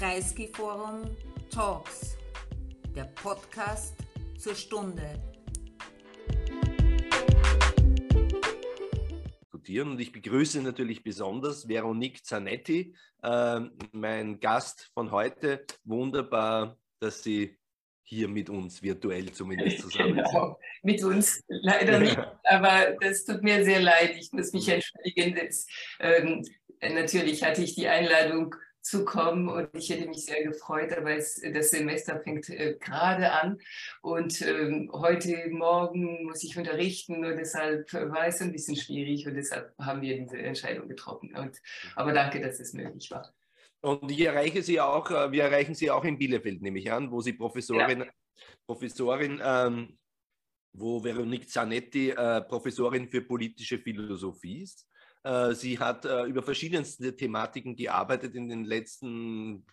Kreisky Forum Talks, der Podcast zur Stunde. Und ich begrüße natürlich besonders Veronique Zanetti, äh, mein Gast von heute. Wunderbar, dass Sie hier mit uns virtuell zumindest zusammen sind. Genau, mit uns leider nicht, aber das tut mir sehr leid. Ich muss mich entschuldigen. Das, ähm, natürlich hatte ich die Einladung zu kommen und ich hätte mich sehr gefreut, aber es, das Semester fängt äh, gerade an und ähm, heute Morgen muss ich unterrichten und deshalb war es ein bisschen schwierig und deshalb haben wir diese Entscheidung getroffen. Und, aber danke, dass es möglich war. Und ich erreiche Sie auch, äh, wir erreichen Sie auch in Bielefeld, nehme ich an, wo Sie Professorin, ja. Professorin ähm, wo Veronique Zanetti äh, Professorin für politische Philosophie ist. Äh, sie hat äh, über verschiedenste Thematiken gearbeitet in den letzten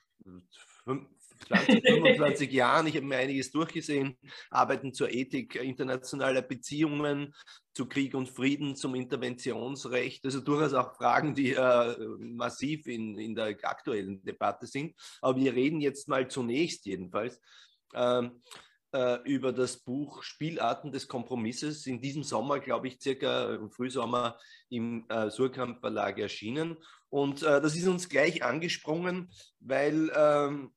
20, 25 Jahren. Ich habe mir einiges durchgesehen. Arbeiten zur Ethik internationaler Beziehungen, zu Krieg und Frieden, zum Interventionsrecht. Also durchaus auch Fragen, die äh, massiv in, in der aktuellen Debatte sind. Aber wir reden jetzt mal zunächst jedenfalls ähm, äh, über das Buch Spielarten des Kompromisses. In diesem Sommer, glaube ich, circa im Frühsommer im äh, Surkamp Verlag erschienen. Und äh, das ist uns gleich angesprungen, weil ähm,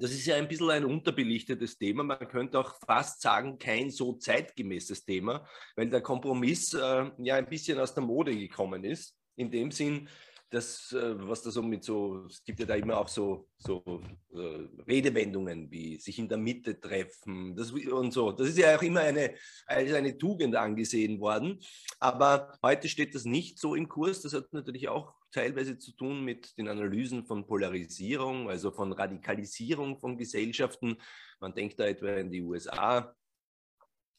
das ist ja ein bisschen ein unterbelichtetes Thema. Man könnte auch fast sagen, kein so zeitgemäßes Thema, weil der Kompromiss äh, ja ein bisschen aus der Mode gekommen ist. In dem Sinn, das, äh, was da so mit so, es gibt ja da immer auch so, so äh, Redewendungen wie sich in der Mitte treffen das, und so. Das ist ja auch immer eine, eine Tugend angesehen worden. Aber heute steht das nicht so im Kurs. Das hat natürlich auch teilweise zu tun mit den Analysen von Polarisierung, also von Radikalisierung von Gesellschaften. Man denkt da etwa in die USA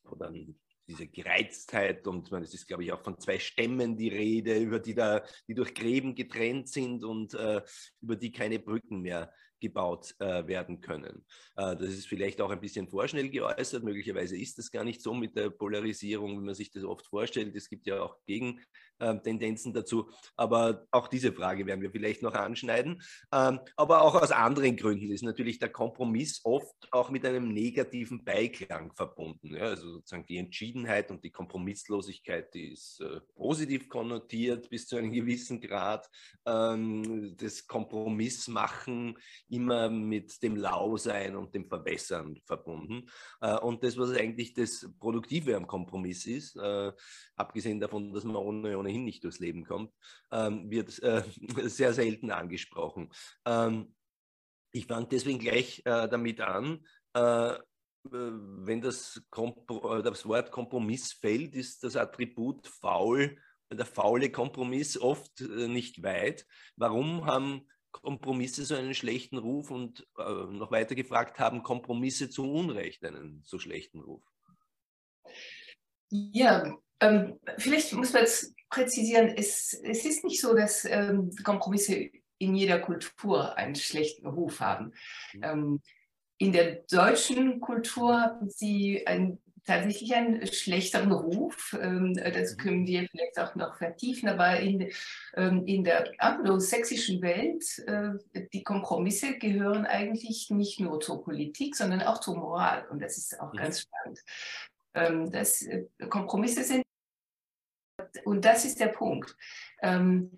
oder an diese Gereiztheit und man, es ist, glaube ich, auch von zwei Stämmen die Rede, über die da, die durch Gräben getrennt sind und äh, über die keine Brücken mehr gebaut äh, werden können. Äh, das ist vielleicht auch ein bisschen vorschnell geäußert. Möglicherweise ist das gar nicht so mit der Polarisierung, wie man sich das oft vorstellt. Es gibt ja auch Gegentendenzen dazu. Aber auch diese Frage werden wir vielleicht noch anschneiden. Ähm, aber auch aus anderen Gründen ist natürlich der Kompromiss oft auch mit einem negativen Beiklang verbunden. Also sozusagen die Entschiedenheit und die Kompromisslosigkeit, die ist äh, positiv konnotiert bis zu einem gewissen Grad. Ähm, das Kompromissmachen immer mit dem Lausein und dem Verbessern verbunden. Äh, und das, was eigentlich das Produktive am Kompromiss ist, äh, abgesehen davon, dass man ohne, ohnehin nicht durchs Leben kommt, ähm, wird äh, sehr selten angesprochen. Ähm, ich fange deswegen gleich damit an, wenn das, das, Wort Kompromiss fällt, ist das Attribut faul, der faule Kompromiss oft nicht weit. Warum haben Kompromisse so einen schlechten Ruf und äh, noch weiter gefragt, haben Kompromisse zu Unrecht einen so schlechten Ruf? Ja, ähm, vielleicht muss man jetzt präzisieren, es, es ist nicht so, dass ähm, Kompromisse in jeder Kultur einen schlechten Ruf haben. Mhm. Ähm, in der deutschen Kultur haben sie einen tatsächlich einen schlechteren Ruf. Ähm, das mhm. können wir vielleicht auch noch vertiefen, aber in, ähm, in der anglosächsischen Welt, äh, die Kompromisse gehören eigentlich nicht nur zur Politik, sondern auch zur Moral. Und das ist auch ganz spannend. Ähm, das, äh, Kompromisse sind, und das ist der Punkt. Im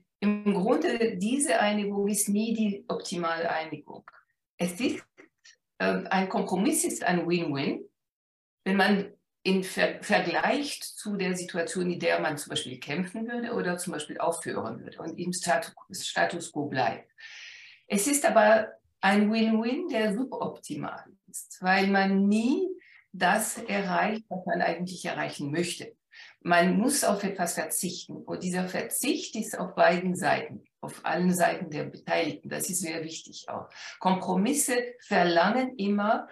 Grunde, diese Einigung ist nie die optimale Einigung. Es ist, ein Kompromiss ist ein Win-Win wenn man in Ver vergleicht zu der Situation, in der man zum Beispiel kämpfen würde oder zum Beispiel aufhören würde und im Status, Status quo bleibt. Es ist aber ein Win-Win, der suboptimal ist, weil man nie das erreicht, was man eigentlich erreichen möchte. Man muss auf etwas verzichten und dieser Verzicht ist auf beiden Seiten, auf allen Seiten der Beteiligten. Das ist sehr wichtig auch. Kompromisse verlangen immer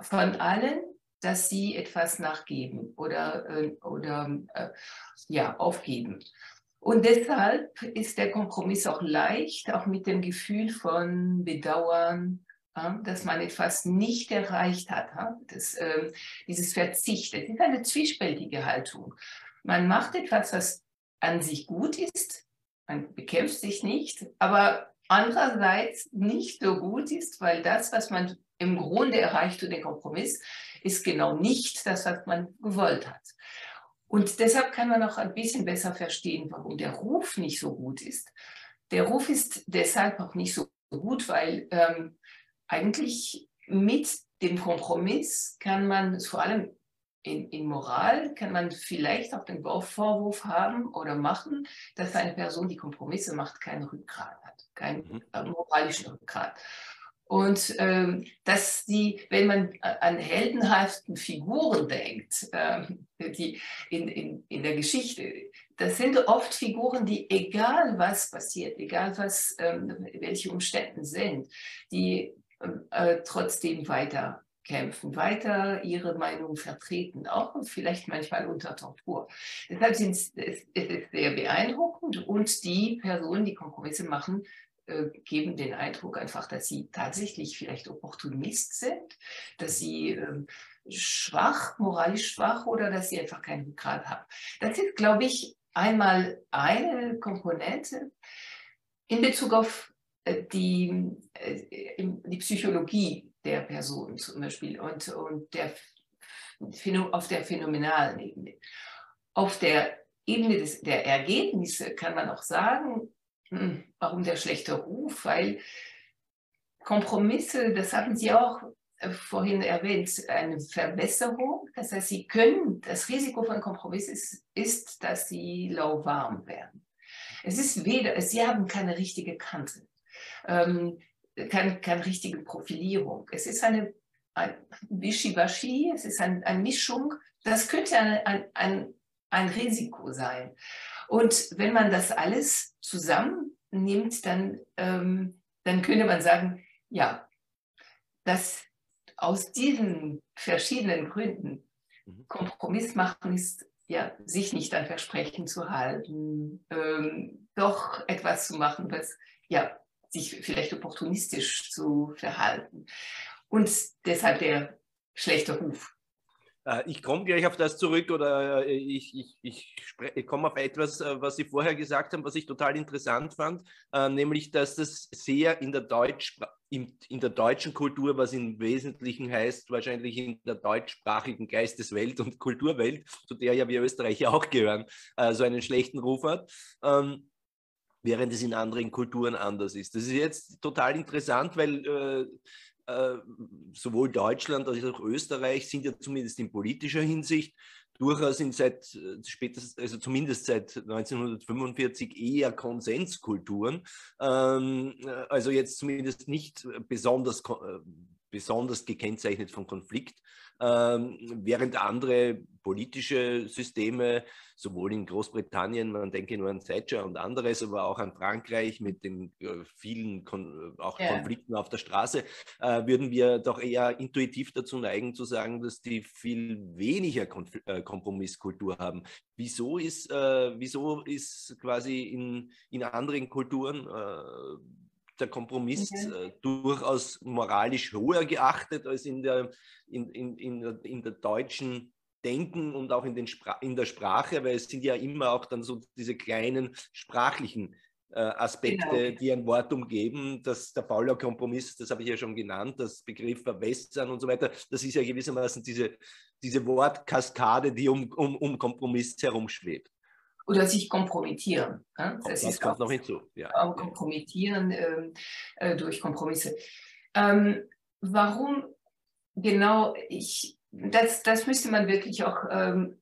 von allen dass sie etwas nachgeben oder, äh, oder äh, ja, aufgeben. Und deshalb ist der Kompromiss auch leicht, auch mit dem Gefühl von Bedauern, dass man etwas nicht erreicht hat. Das, äh, dieses Verzicht, das ist eine zwiespältige Haltung. Man macht etwas, was an sich gut ist, man bekämpft sich nicht, aber andererseits nicht so gut ist, weil das, was man im Grunde erreicht durch den Kompromiss, ist genau nicht das, was man gewollt hat. Und deshalb kann man auch ein bisschen besser verstehen, warum der Ruf nicht so gut ist. Der Ruf ist deshalb auch nicht so gut, weil ähm, eigentlich mit dem Kompromiss kann man vor allem in, in, Moral kann man vielleicht auch den Vorwurf haben oder machen, dass eine Person, die Kompromisse macht, keinen Rückgrat hat, keinen mhm. äh, moralischen Rückgrat. Und ähm, dass die, wenn man an heldenhaften Figuren denkt, ähm, die in, in, in der Geschichte, das sind oft Figuren, die egal was passiert, egal was, ähm, welche Umstände sind, die äh, trotzdem weiter kämpfen, weiter ihre Meinung vertreten, auch vielleicht manchmal unter Tortur. Deshalb sind es, es ist sehr beeindruckend und die Personen, die Kompromisse machen, äh, geben den Eindruck einfach, dass sie tatsächlich vielleicht Opportunist sind, dass sie äh, schwach, moralisch schwach oder dass sie einfach keinen Rückgrat haben. Das ist, glaube ich, einmal eine Komponente in Bezug auf äh, die, äh, die Psychologie der Person zum Beispiel und, und der, auf der phänomenalen Ebene. Auf der Ebene des, der Ergebnisse kann man auch sagen, hm, warum der schlechte Ruf, weil Kompromisse, das haben Sie auch äh, vorhin erwähnt, eine Verbesserung. Das heißt, Sie können, das Risiko von Kompromiss ist, ist dass Sie lauwarm werden. Es ist weder, Sie haben keine richtige Kante ähm, keine, keine richtige Profilierung. Es ist eine, ein Wischiwaschi, es ist ein, eine Mischung. Das könnte ein, ein, ein, ein Risiko sein. Und wenn man das alles zusammennimmt, dann, ähm, dann könnte man sagen, ja, dass aus diesen verschiedenen Gründen mhm. Kompromiss machen ist ja, sich nicht an Versprechen zu halten, ähm, doch etwas zu machen, was ja sich vielleicht opportunistisch zu verhalten. Und deshalb der schlechte Ruf. Äh, ich komme gleich auf das zurück oder äh, ich, ich, ich, ich komme auf etwas, äh, was Sie vorher gesagt haben, was ich total interessant fand, nämlich dass das sehr in der, Deutsch, in, in der deutschen Kultur, was im Wesentlichen heißt, wahrscheinlich in der deutschsprachigen Geisteswelt und Kulturwelt, zu der ja wir Österreicher auch gehören, so einen schlechten Ruf hat. Während es in anderen Kulturen anders ist. Das ist jetzt total interessant, weil äh, äh, sowohl Deutschland als auch Österreich sind ja zumindest in politischer Hinsicht durchaus in seit spätestens, also zumindest seit 1945 eher Konsenskulturen. Ähm, also jetzt zumindest nicht besonders, äh, besonders gekennzeichnet von Konflikt, während andere politische Systeme, sowohl in Großbritannien, man denke nur an Thatcher und anderes, aber auch an Frankreich mit den äh, vielen Kon auch ja. Konflikten auf der Straße, äh, würden wir doch eher intuitiv dazu neigen zu sagen, dass die viel weniger Konf äh, Kompromisskultur haben. Wieso ist, äh, wieso ist quasi in, in anderen Kulturen äh, der Kompromiss okay. Mhm. äh, durchaus moralisch höher geachtet als in der, in, in, in, der, in der deutschen Denken und auch in, den in der Sprache, weil es sind ja immer auch dann so diese kleinen sprachlichen äh, Aspekte, genau. die ein Wort umgeben. Das, der Fauler Kompromiss, das habe ich ja schon genannt, das Begriff Verwässern und so weiter, das ist ja gewissermaßen diese, diese Wortkaskade, die um, um, um Kompromiss herumschwebt oder sich kompromittieren. Ja? Das, das kommt auch, noch hinzu. Ja. Kompromittieren ähm, äh, durch Kompromisse. Ähm, warum genau ich, das, das müsste man wirklich auch ähm,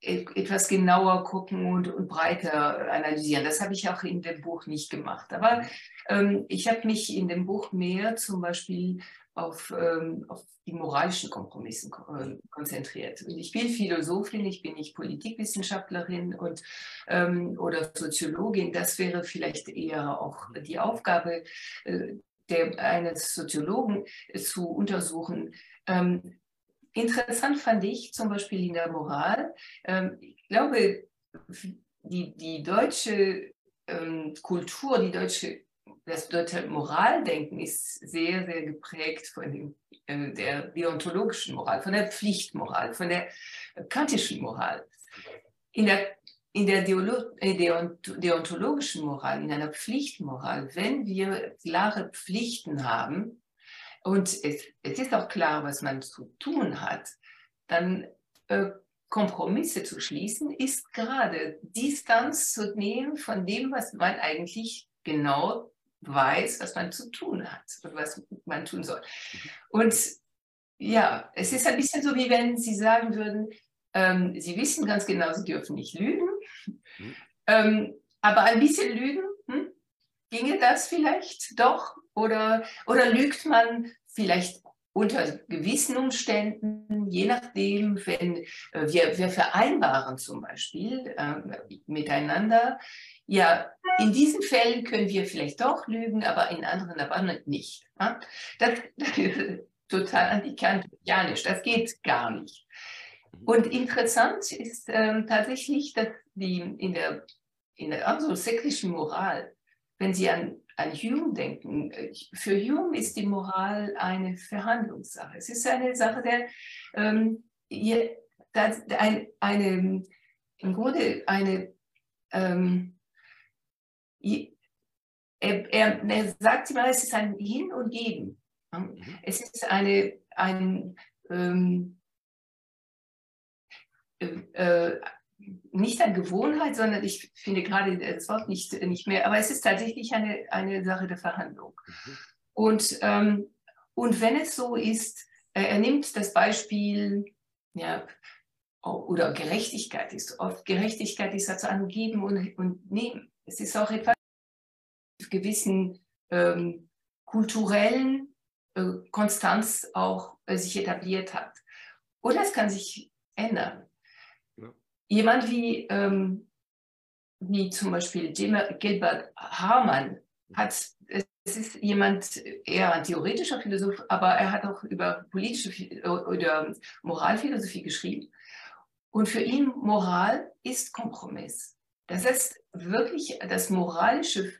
e-, etwas genauer gucken und, und, breiter analysieren. Das habe ich auch in dem Buch nicht gemacht. Aber mhm. ähm, ich habe mich in dem Buch mehr zum Beispiel auf, ähm, auf die moralischen Kompromisse äh, konzentriert. Und ich bin Philosophin, ich bin nicht Politikwissenschaftlerin und, ähm, oder Soziologin. Das wäre vielleicht eher auch die Aufgabe äh, der, eines Soziologen äh, zu untersuchen. Ähm, interessant fand ich zum Beispiel in der Moral. Ähm, ich glaube, die, die deutsche ähm, Kultur, die deutsche das deutsche Moraldenken ist sehr, sehr geprägt von dem, äh, der deontologischen Moral, von der Pflichtmoral, von der kantischen Moral. In der, in der deontologischen Moral, in einer Pflichtmoral, wenn wir klare Pflichten haben und es, es ist auch klar, was man zu tun hat, dann äh, Kompromisse zu schließen, ist gerade Distanz zu nehmen von dem, was man eigentlich genau weiß, was man zu tun hat und was man tun soll. Und ja, es ist ein bisschen so, wie wenn Sie sagen würden, ähm, Sie wissen ganz genau, Sie dürfen nicht lügen, mhm. ähm, aber ein bisschen lügen, hm? ginge das vielleicht doch? Oder, oder lügt man vielleicht unter gewissen Umständen, je nachdem, wenn äh, wir, wir vereinbaren zum Beispiel äh, miteinander, ja, in diesen Fällen können wir vielleicht doch lügen, aber in anderen aber nicht. Ja? Das, das ist total antikantianisch, das geht gar nicht. Und interessant ist ähm, tatsächlich, dass die in der, in der anglosächsischen Moral, wenn Sie an, an Hume denken, für Hume ist die Moral eine Verhandlungssache. Es ist eine Sache der, ähm, ihr, das, ein, eine, im Grunde eine, ähm, er, er, er, sagt immer, es ist ein Hin und Geben. Mhm. Es ist eine, ein, ähm, äh, nicht an Gewohnheit, sondern ich finde gerade das Wort nicht, nicht mehr, aber es ist tatsächlich eine, eine Sache der Verhandlung. Mhm. Und, ähm, und wenn es so ist, äh, er nimmt das Beispiel, ja, oder Gerechtigkeit ist oft, Gerechtigkeit ist also an Geben und, und Nehmen. Es ist auch etwas gewissen ähm, kulturellen äh, Konstanz auch äh, sich etabliert hat. Oder es kann sich ändern jemand wie, ähm, wie zum Beispiel Gilbert Hamann hat, es ist jemand, eher ein theoretischer Philosoph, aber er hat auch über politische oder Moralphilosophie geschrieben. Und für ihn Moral ist Kompromiss. Das heißt wirklich, das moralische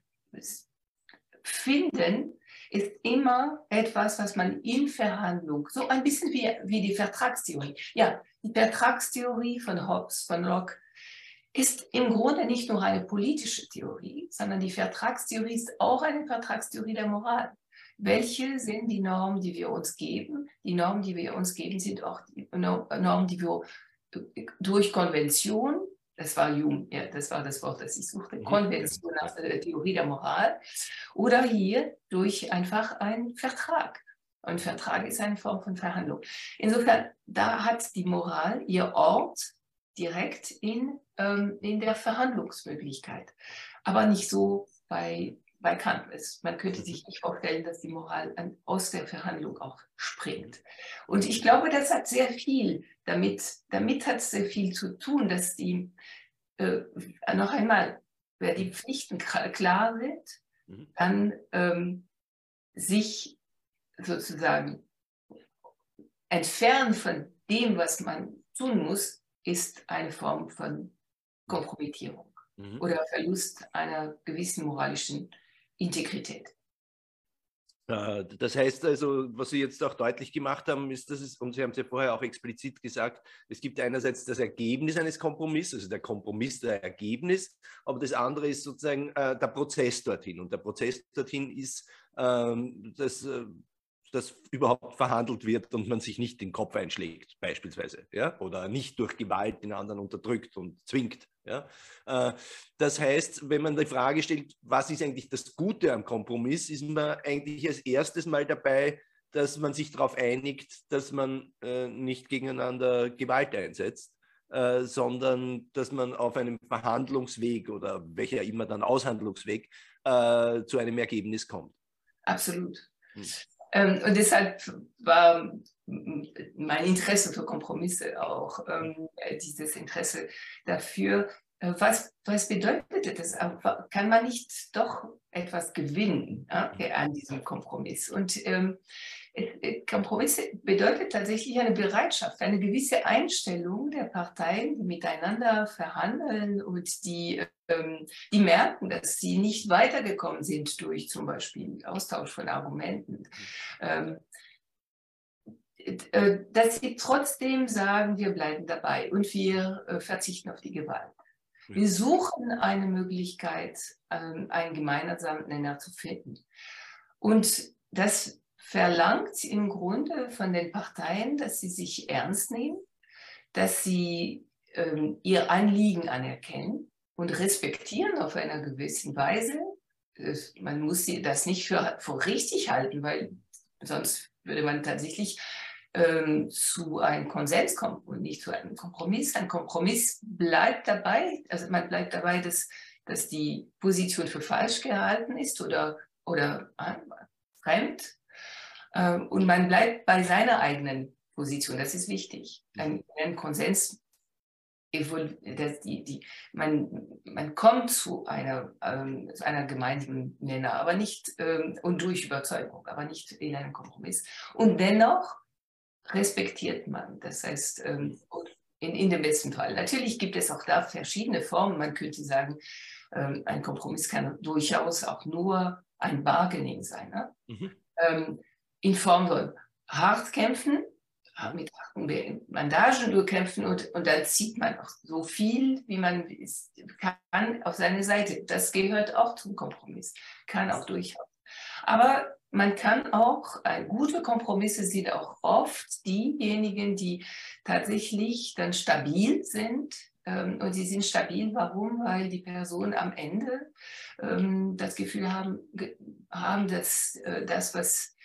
Finden ist immer etwas, was man in Verhandlung, so ein bisschen wie, wie die Vertragstheorie. Ja, die Vertragstheorie von Hobbes, von Locke, ist im Grunde nicht nur eine politische Theorie, sondern die Vertragstheorie ist auch eine Vertragstheorie der Moral. Welche sind die Normen, die wir uns geben? Die Normen, die wir uns geben, sind auch die Normen, die wir durch Konvention, das war Jung, ja, das war das Wort, das ich suchte, Konvention nach der Theorie der Moral, oder hier durch einfach einen Vertrag. Ein Vertrag ist eine Form von Verhandlung. Insofern, da hat die Moral ihr Ort direkt in, ähm, in der Verhandlungsmöglichkeit. Aber nicht so bei, bei Kant. man könnte sich nicht vorstellen, dass die Moral an, aus der Verhandlung auch springt. Und ich glaube, das hat sehr viel damit, damit hat es sehr viel zu tun, dass die, äh, noch einmal, wer die Pflichten klar sind, mhm. dann ähm, sich sozusagen entfernen von dem, was man tun muss, ist eine Form von Kompromittierung mhm. oder Verlust einer gewissen moralischen Integrität. Äh, das heißt also, was Sie jetzt auch deutlich gemacht haben, ist, dass es, und Sie haben es ja vorher auch explizit gesagt, es gibt einerseits das Ergebnis eines Kompromisses, also der Kompromiss der Ergebnis, aber das andere ist sozusagen äh, der Prozess dorthin. Und der Prozess dorthin ist ähm, das äh, dass überhaupt verhandelt wird und man sich nicht den Kopf einschlägt, beispielsweise, ja, oder nicht durch Gewalt den anderen unterdrückt und zwingt. Ja. Äh, das heißt, wenn man die Frage stellt, was ist eigentlich das Gute am Kompromiss, ist man eigentlich als erstes mal dabei, dass man sich darauf einigt, dass man äh, nicht gegeneinander Gewalt einsetzt, äh, sondern dass man auf einem Verhandlungsweg oder welcher immer dann Aushandlungsweg äh, zu einem Ergebnis kommt. Absolut. Hm. Ähm, und deshalb war mein Interesse für Kompromisse auch ähm, dieses Interesse dafür, äh, was, was bedeutet das? Kann man nicht doch etwas gewinnen ja, an diesem Kompromiss? Und ähm, Kompromisse bedeutet tatsächlich eine Bereitschaft, eine gewisse Einstellung der Parteien, die miteinander verhandeln und die, ähm, die merken, dass sie nicht weitergekommen sind durch zum Beispiel Austausch von Argumenten. Ähm, äh, dass sie trotzdem sagen, wir bleiben dabei und wir äh, verzichten auf die Gewalt. Wir suchen eine Möglichkeit, ähm, einen gemeinsamen Nenner zu finden. Und das verlangt im Grunde von den Parteien, dass sie sich ernst nehmen, dass sie ähm, ihr Anliegen anerkennen und respektieren auf einer gewissen Weise. Man muss das nicht für, für richtig halten, weil sonst würde man tatsächlich ähm, zu einem Konsens kommen und nicht zu einem Kompromiss. Ein Kompromiss bleibt dabei, also man bleibt dabei, dass, dass die Position für falsch gehalten ist oder, oder äh, fremd. Äh, und man bleibt bei seiner eigenen Position. Das ist wichtig. Ein, ein Konsens die, die, man, man kommt zu einer, ähm, einer gemeinsamen Nenner, aber nicht ähm, und durch Überzeugung, aber nicht in einem Kompromiss. Und dennoch respektiert man. Das heißt, ähm, in, in dem besten Fall. Natürlich gibt es auch da verschiedene Formen. Man könnte sagen, ähm, ein Kompromiss kann durchaus auch nur ein Bargaining sein. Ne? Mhm. In Form von hart kämpfen, mit harten Bandagen nur kämpfen und, und dann zieht man auch so viel, wie man kann, auf seine Seite. Das gehört auch zum Kompromiss, kann auch durchaus. Aber man kann auch, äh, gute Kompromisse sind auch oft diejenigen, die tatsächlich dann stabil sind. Ähm, und sie sind stabil, warum? Weil die Personen am Ende ähm, das Gefühl haben, haben dass äh, das, was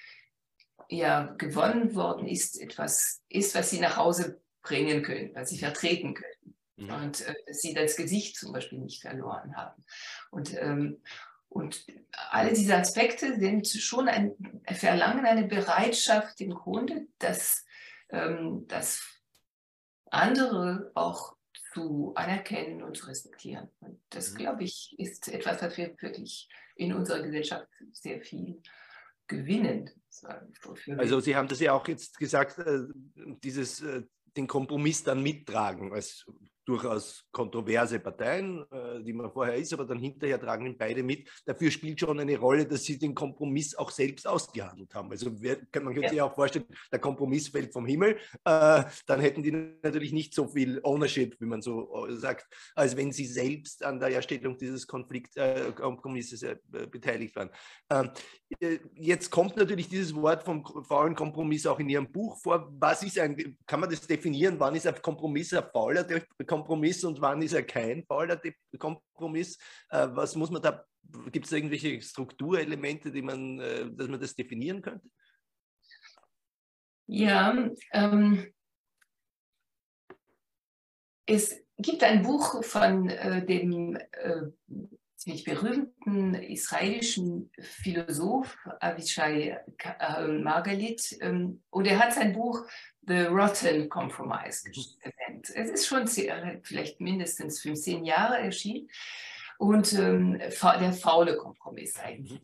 ja gewonnen worden ist, etwas ist, was sie nach Hause bringen können, was sie vertreten können. Mhm. Und äh, sie das Gesicht zum Beispiel nicht verloren haben. Und, ähm, und alle diese Aspekte sind schon ein Verlangen, eine Bereitschaft im Grunde, dass, ähm, dass andere auch zu anerkennen und zu respektieren. Und das, mhm. glaube ich, ist etwas, was wir wirklich in unserer Gesellschaft sehr viel gewinnen. Also Sie haben das ja auch jetzt gesagt, äh, dieses, äh, den Kompromiss dann mittragen als durchaus kontroverse Parteien, äh, die man vorher ist, aber dann hinterher tragen ihn beide mit. Dafür spielt schon eine Rolle, dass sie den Kompromiss auch selbst ausgehandelt haben. Also man könnte ja. sich auch vorstellen, der Kompromiss fällt vom Himmel, äh, dann hätten die natürlich nicht so viel Ownership, wie man so äh, sagt, als wenn sie selbst an der Erstellung dieses Konflikt, äh, Kompromisses äh, beteiligt waren. Ähm, äh, jetzt kommt natürlich dieses Wort vom faulen Kompromiss auch in Ihrem Buch vor. Was ist ein, kann man das definieren? Wann ist ein Kompromiss ein fauler Kompromiss und wann ist er kein fauler Kompromiss? Äh, was muss man da, gibt es irgendwelche Strukturelemente, die man, äh, dass man das definieren könnte? Ja, ähm, es gibt ein Buch von äh, dem äh, ziemlich berühmten israelischen Philosoph Avishai äh, Margalit ähm, und er hat sein Buch The Rotten Compromise genannt. Es ist schon vielleicht mindestens 15 Jahre erschienen und ähm, der faule Kompromiss eigentlich.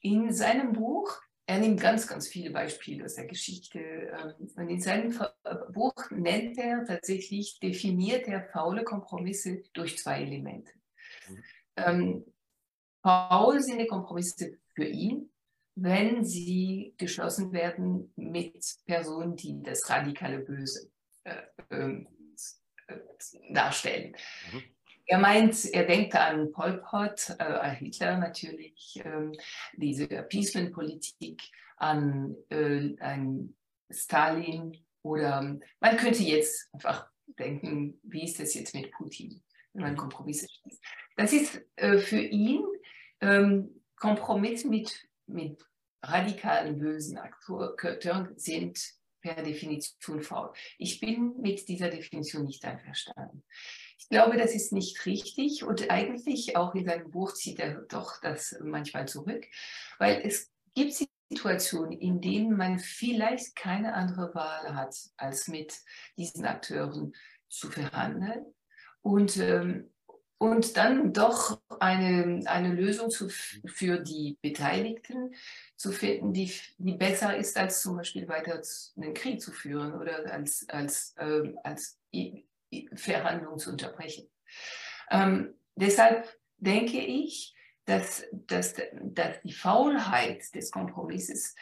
In seinem Buch, er nimmt ganz, ganz viele Beispiele aus der Geschichte ähm, und in seinem Buch nennt er tatsächlich, definiert er faule Kompromisse durch zwei Elemente. Ähm, faul sind die Kompromisse für ihn, wenn sie geschlossen werden mit Personen, die das radikale Böse äh, äh, darstellen. Mhm. Er meint, er denkt an Pol Pot, äh, Hitler natürlich, äh, diese Appeasement-Politik, an, äh, an Stalin oder man könnte jetzt einfach denken, wie ist das jetzt mit Putin, wenn man mhm. Kompromisse schließt. Das ist äh, für ihn ähm, Kompromiss mit, mit radikalen bösen Akteuren sind per Definition faul. Ich bin mit dieser Definition nicht einverstanden. Ich glaube, das ist nicht richtig und eigentlich auch in seinem Buch zieht er doch das manchmal zurück, weil es gibt Situationen, in denen man vielleicht keine andere Wahl hat, als mit diesen Akteuren zu verhandeln. Und ähm, und dann doch eine, eine Lösung zu, für die Beteiligten zu finden, die, die besser ist, als zum Beispiel weiter einen Krieg zu führen oder als, als, äh, als Verhandlungen zu unterbrechen. Ähm, deshalb denke ich, dass, dass, dass die Faulheit des Kompromisses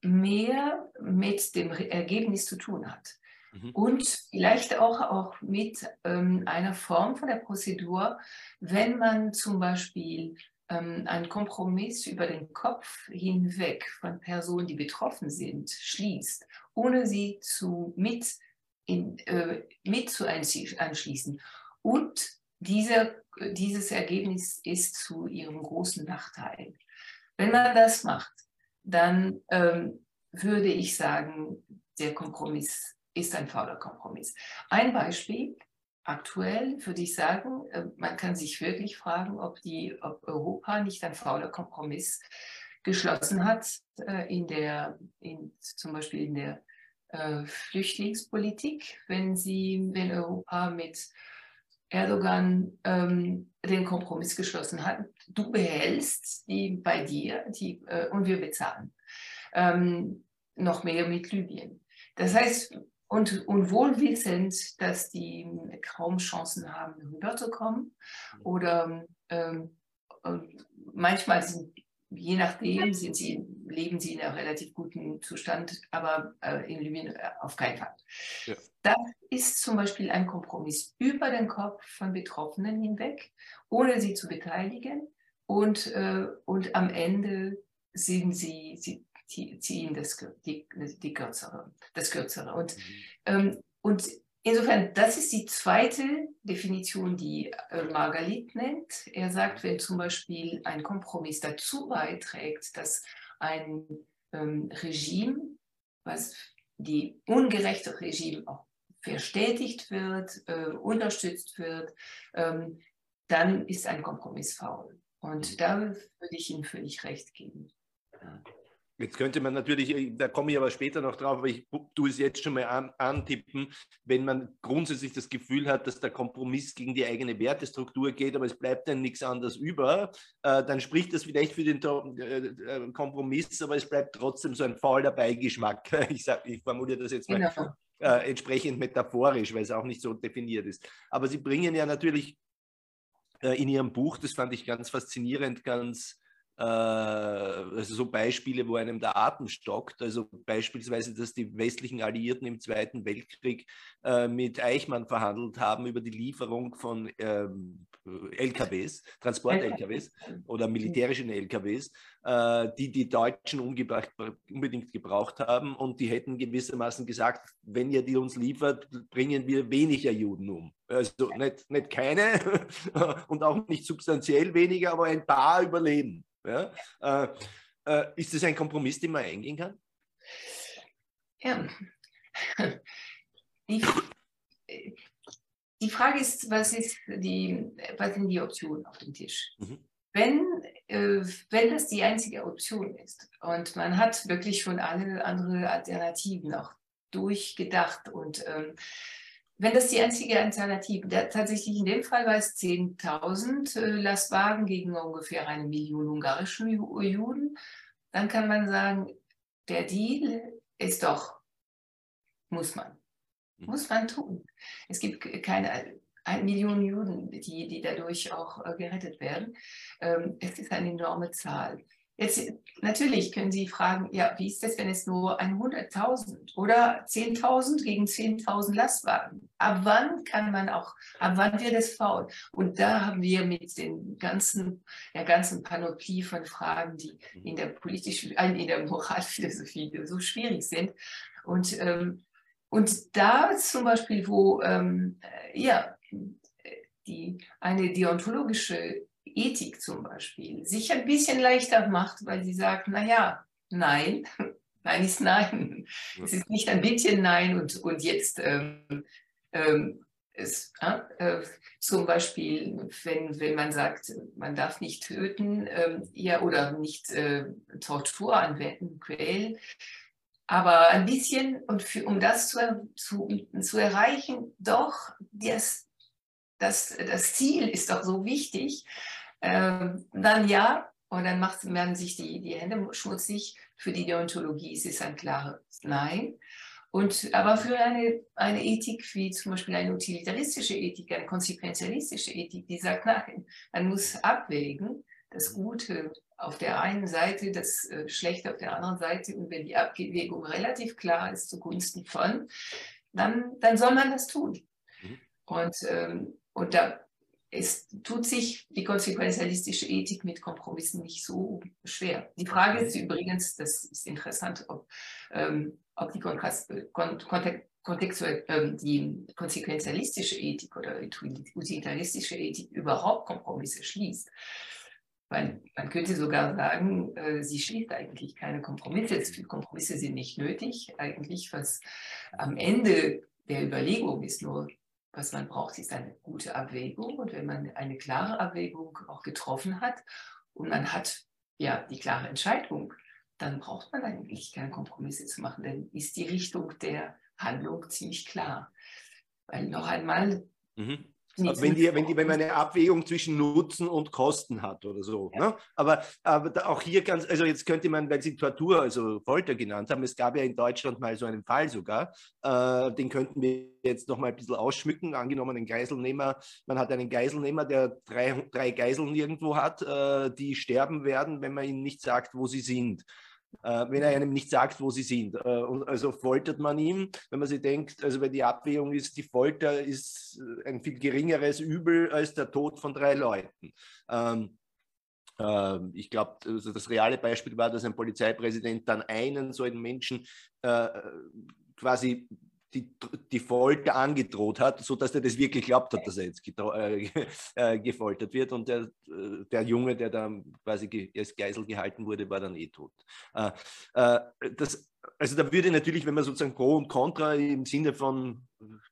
mehr mit dem Ergebnis zu tun hat. Mhm. Und vielleicht auch, auch mit ähm, einer Form von der Prozedur, wenn man zum Beispiel ähm, einen Kompromiss über den Kopf hinweg von Personen, die betroffen sind, schließt, ohne sie zu mit, in, äh, mit zu anschließen. Und diese, dieses Ergebnis ist zu ihrem großen Nachteil. Wenn man das macht, dann ähm, würde ich sagen, der Kompromiss ist ein fauler Kompromiss. Ein Beispiel, aktuell würde ich sagen, äh, man kann sich wirklich fragen, ob, die, ob Europa nicht ein fauler Kompromiss geschlossen hat, äh, in der, in, zum Beispiel in der äh, Flüchtlingspolitik, wenn, sie, wenn Europa mit Erdogan ähm, den Kompromiss geschlossen hat, du behältst die bei dir die, äh, und wir bezahlen. Ähm, noch mehr mit Libyen. Das heißt, und, und wohl wissend, dass die kaum Chancen haben, rüberzukommen. Oder ähm, manchmal sind, je nachdem, sind sie, leben sie in einem relativ guten Zustand, aber äh, in Libyen äh, auf keinen Fall. Ja. Das ist zum Beispiel ein Kompromiss über den Kopf von Betroffenen hinweg, ohne sie zu beteiligen. Und, äh, und am Ende sind sie, sie ziehen das, die, die kürzere, das Kürzere. Und, mhm. ähm, und insofern, das ist die zweite Definition, die äh, Margalit nennt. Er sagt, wenn zum Beispiel ein Kompromiss dazu beiträgt, dass ein ähm, Regime, was die ungerechte Regime auch verstetigt wird, äh, unterstützt wird, ähm, dann ist ein Kompromiss faul. Und mhm. da würde ich ihm völlig recht geben. Jetzt könnte man natürlich, äh, da komme ich aber später noch drauf, aber ich tue es jetzt schon mal an, antippen, wenn man grundsätzlich das Gefühl hat, dass der Kompromiss gegen die eigene Wertestruktur geht, aber es bleibt dann nichts anderes über, äh, dann spricht das vielleicht für den äh, äh, Kompromiss, aber es bleibt trotzdem so ein fauler Beigeschmack. Ich, sag, ich formuliere das jetzt mal genau. äh, entsprechend metaphorisch, weil es auch nicht so definiert ist. Aber Sie bringen ja natürlich äh, in Ihrem Buch, das fand ich ganz faszinierend, ganz also so Beispiele, wo einem der Atem stockt. Also beispielsweise, dass die westlichen Alliierten im Zweiten Weltkrieg äh, mit Eichmann verhandelt haben über die Lieferung von ähm, LKWs, Transport-LKWs oder militärischen LKWs, äh, die die Deutschen unbedingt gebraucht haben. Und die hätten gewissermaßen gesagt, wenn ihr die uns liefert, bringen wir weniger Juden um. Also nicht, nicht keine und auch nicht substanziell weniger, aber ein paar überleben. Ja? Äh, äh, ist das ein Kompromiss, den man eingehen kann? Ja. Die, die Frage ist, was, ist die, was sind die Optionen auf dem Tisch? Mhm. Wenn, äh, wenn das die einzige Option ist und man hat wirklich schon alle anderen Alternativen auch durchgedacht und ähm, wenn das die einzige Alternative, der, tatsächlich in dem Fall war es 10.000 äh, Lastwagen gegen ungefähr eine Million ungarische Juden, dann kann man sagen, der Deal ist doch, muss man, hm. muss man tun. Es gibt keine eine Million Juden, die, die dadurch auch äh, gerettet werden. Ähm, es ist eine enorme Zahl. Jetzt, natürlich können Sie fragen, ja, wie ist das, wenn es nur 100.000 oder 10.000 gegen 10.000 Lastwagen? Ab wann kann man auch, ab wann wird es faul? Und da haben wir mit den ganzen, der ganzen Panoplie von Fragen, die in der politischen, äh, in der Moralphilosophie so schwierig sind. Und, ähm, und da zum Beispiel, wo, ähm, ja, die, eine deontologische Ethik zum Beispiel sich ein bisschen leichter macht, weil sie sagt, naja, nein, nein ist nein. Es ist nicht ein bisschen nein und, und jetzt ähm, ähm, es, äh, zum Beispiel, wenn, wenn man sagt, man darf nicht töten ähm, ja, oder nicht äh, Tortur anwenden, quälen, aber ein bisschen, und für, um das zu, zu, zu erreichen, doch, das, das, das Ziel ist doch so wichtig, ähm, dann ja, und dann macht, werden sich die, die Hände schmutzig. Für die Deontologie ist es ein klares Nein. Und, aber für eine, eine Ethik wie zum Beispiel eine utilitaristische Ethik, eine konsequenzialistische Ethik, die sagt, nein, man muss abwägen, das Gute auf der einen Seite, das äh, Schlechte auf der anderen Seite. Und wenn die Abwägung relativ klar ist zugunsten von, dann, dann soll man das tun. Mhm. Und, ähm, und da es tut sich die konsequenzialistische Ethik mit Kompromissen nicht so schwer. Die Frage ist übrigens, das ist interessant, ob, ähm, ob die, Kontrast, Kontext, äh, die konsequenzialistische Ethik oder utilitaristische Ethik überhaupt Kompromisse schließt. Weil man könnte sogar sagen, äh, sie schließt eigentlich keine Kompromisse. Kompromisse sind nicht nötig. Eigentlich, was am Ende der Überlegung ist nur, was man braucht, ist eine gute Abwägung. Und wenn man eine klare Abwägung auch getroffen hat und man hat ja die klare Entscheidung, dann braucht man eigentlich keine Kompromisse zu machen. Dann ist die Richtung der Handlung ziemlich klar. Weil noch einmal, mhm. Wenn, die, wenn, die, wenn man eine Abwägung zwischen Nutzen und Kosten hat oder so. Ja. Ne? Aber, aber auch hier ganz, also jetzt könnte man, weil Sie Tortur, also Folter genannt haben, es gab ja in Deutschland mal so einen Fall sogar, äh, den könnten wir jetzt noch mal ein bisschen ausschmücken. Angenommen, ein Geiselnehmer, man hat einen Geiselnehmer, der drei, drei Geiseln irgendwo hat, äh, die sterben werden, wenn man ihnen nicht sagt, wo sie sind wenn er einem nicht sagt, wo sie sind. Äh, also foltert man ihm, wenn man sich denkt, also wenn die Abwägung ist, die Folter ist äh, ein viel geringeres Übel als der Tod von drei Leuten. Ähm, ähm ich glaube, also das reale Beispiel war, dass ein Polizeipräsident dann einen so einen Menschen äh, quasi die, die Folter angedroht hat, sodass er das wirklich glaubt hat, dass er jetzt äh, äh, gefoltert wird. Und der, äh, der Junge, der da quasi als Geisel gehalten wurde, war dann eh tot. Äh, äh, das, also da würde natürlich, wenn man sozusagen Pro und Contra im Sinne von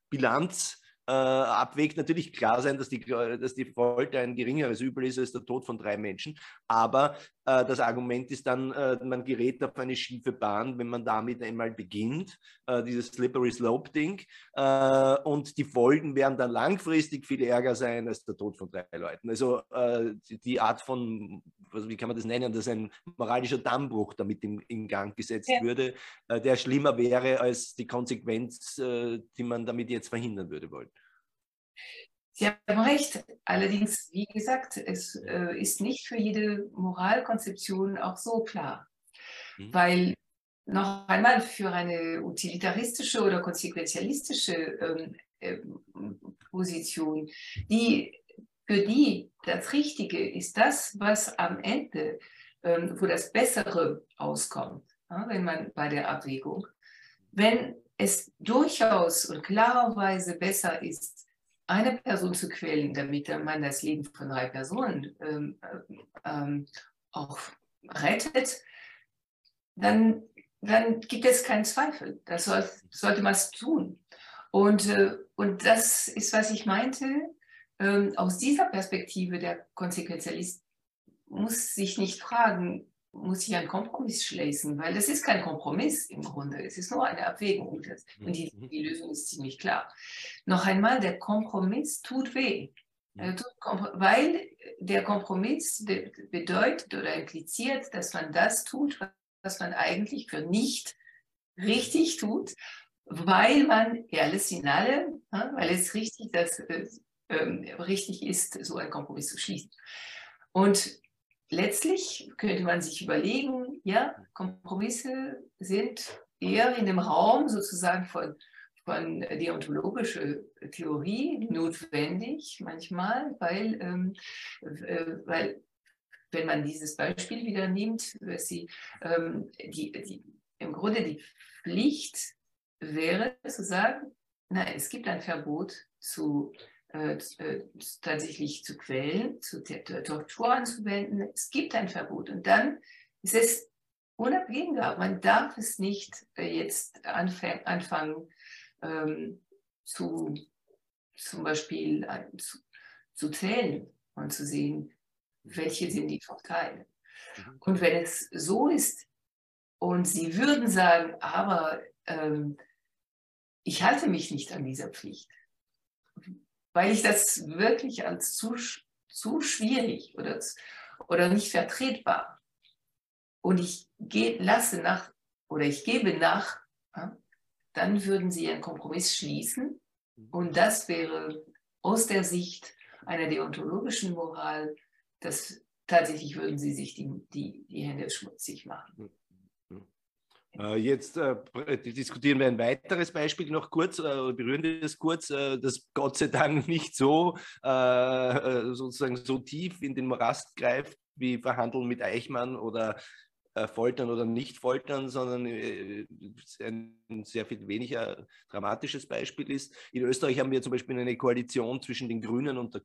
Bilanz äh, abwägt, natürlich klar sein, dass die, dass die Folter ein geringeres Übel ist als der Tod von drei Menschen. Aber äh, das Argument ist dann, äh, man gerät auf eine schiefe Bahn, wenn man damit einmal beginnt, äh, dieses Slippery Slope-Ding. Äh, und die Folgen werden dann langfristig viel ärger sein als der Tod von drei Leuten. Also äh, die, die, Art von, also wie kann man das nennen, dass ein moralischer Dammbruch damit in, in Gang gesetzt ja. würde, der schlimmer wäre als die Konsequenz, die man damit jetzt verhindern würde wollen. Sie haben recht. Allerdings, wie gesagt, es äh, ist nicht für jede Moralkonzeption auch so klar. Mhm. Weil noch einmal für eine utilitaristische oder konsequenzialistische ähm, äh, Position, die, für die das Richtige ist das, was am Ende, ähm, wo das Bessere auskommt, ja, wenn man bei der Abwägung, wenn es durchaus und klarerweise besser ist, eine Person zu quälen, damit man das Leben von drei Personen ähm, ähm, auch rettet, dann, dann gibt es keinen Zweifel. Das soll, sollte man tun. Und, äh, und das ist, was ich meinte. Ähm, aus dieser Perspektive der Konsequenzialist muss sich nicht fragen, muss ich einen Kompromiss schließen, weil das ist kein Kompromiss im Grunde, es ist nur eine Abwägung und die, mhm. die Lösung ist ziemlich klar. Noch einmal, der Kompromiss tut weh, weil der Kompromiss bedeutet oder impliziert, dass man das tut, was man eigentlich für nicht richtig tut, weil man ja alles in allem, weil es richtig, das, äh, richtig ist, so einen Kompromiss zu schließen. Und letztlich könnte man sich überlegen, ja, Kompromisse sind eher in dem Raum sozusagen von, von deontologischer Theorie notwendig manchmal, weil, ähm, äh, weil wenn man dieses Beispiel wieder nimmt, sie, ähm, die, die, im Grunde die Pflicht wäre zu sagen, na, es gibt ein Verbot zu äh, äh, tatsächlich zu quälen, zu Tortur anzuwenden. Es gibt ein Verbot. Und dann ist es unabhängig. Man darf es nicht äh, jetzt anfangen ähm, zu zum Beispiel äh, zu, zu, zählen und zu sehen, welche sind die Vorteile. Mhm. Und wenn es so ist und Sie würden sagen, aber ähm, ich halte mich nicht an dieser Pflicht, weil ich das wirklich als zu, zu schwierig oder, oder nicht vertretbar. Und ich ge, lasse nach oder ich gebe nach, dann würden sie einen Kompromiss schließen. Und das wäre aus der Sicht einer deontologischen Moral, das tatsächlich würden sie sich die, die, die Hände schmutzig machen. Äh, jetzt äh, diskutieren wir ein weiteres Beispiel noch kurz, äh, berühren wir es kurz, äh, das Gott sei Dank nicht so äh, sozusagen so tief in den Morast greift wie Verhandeln mit Eichmann oder äh, foltern oder nicht foltern, sondern äh, ein sehr viel weniger dramatisches Beispiel ist. In Österreich haben wir zum Beispiel eine Koalition zwischen den Grünen und der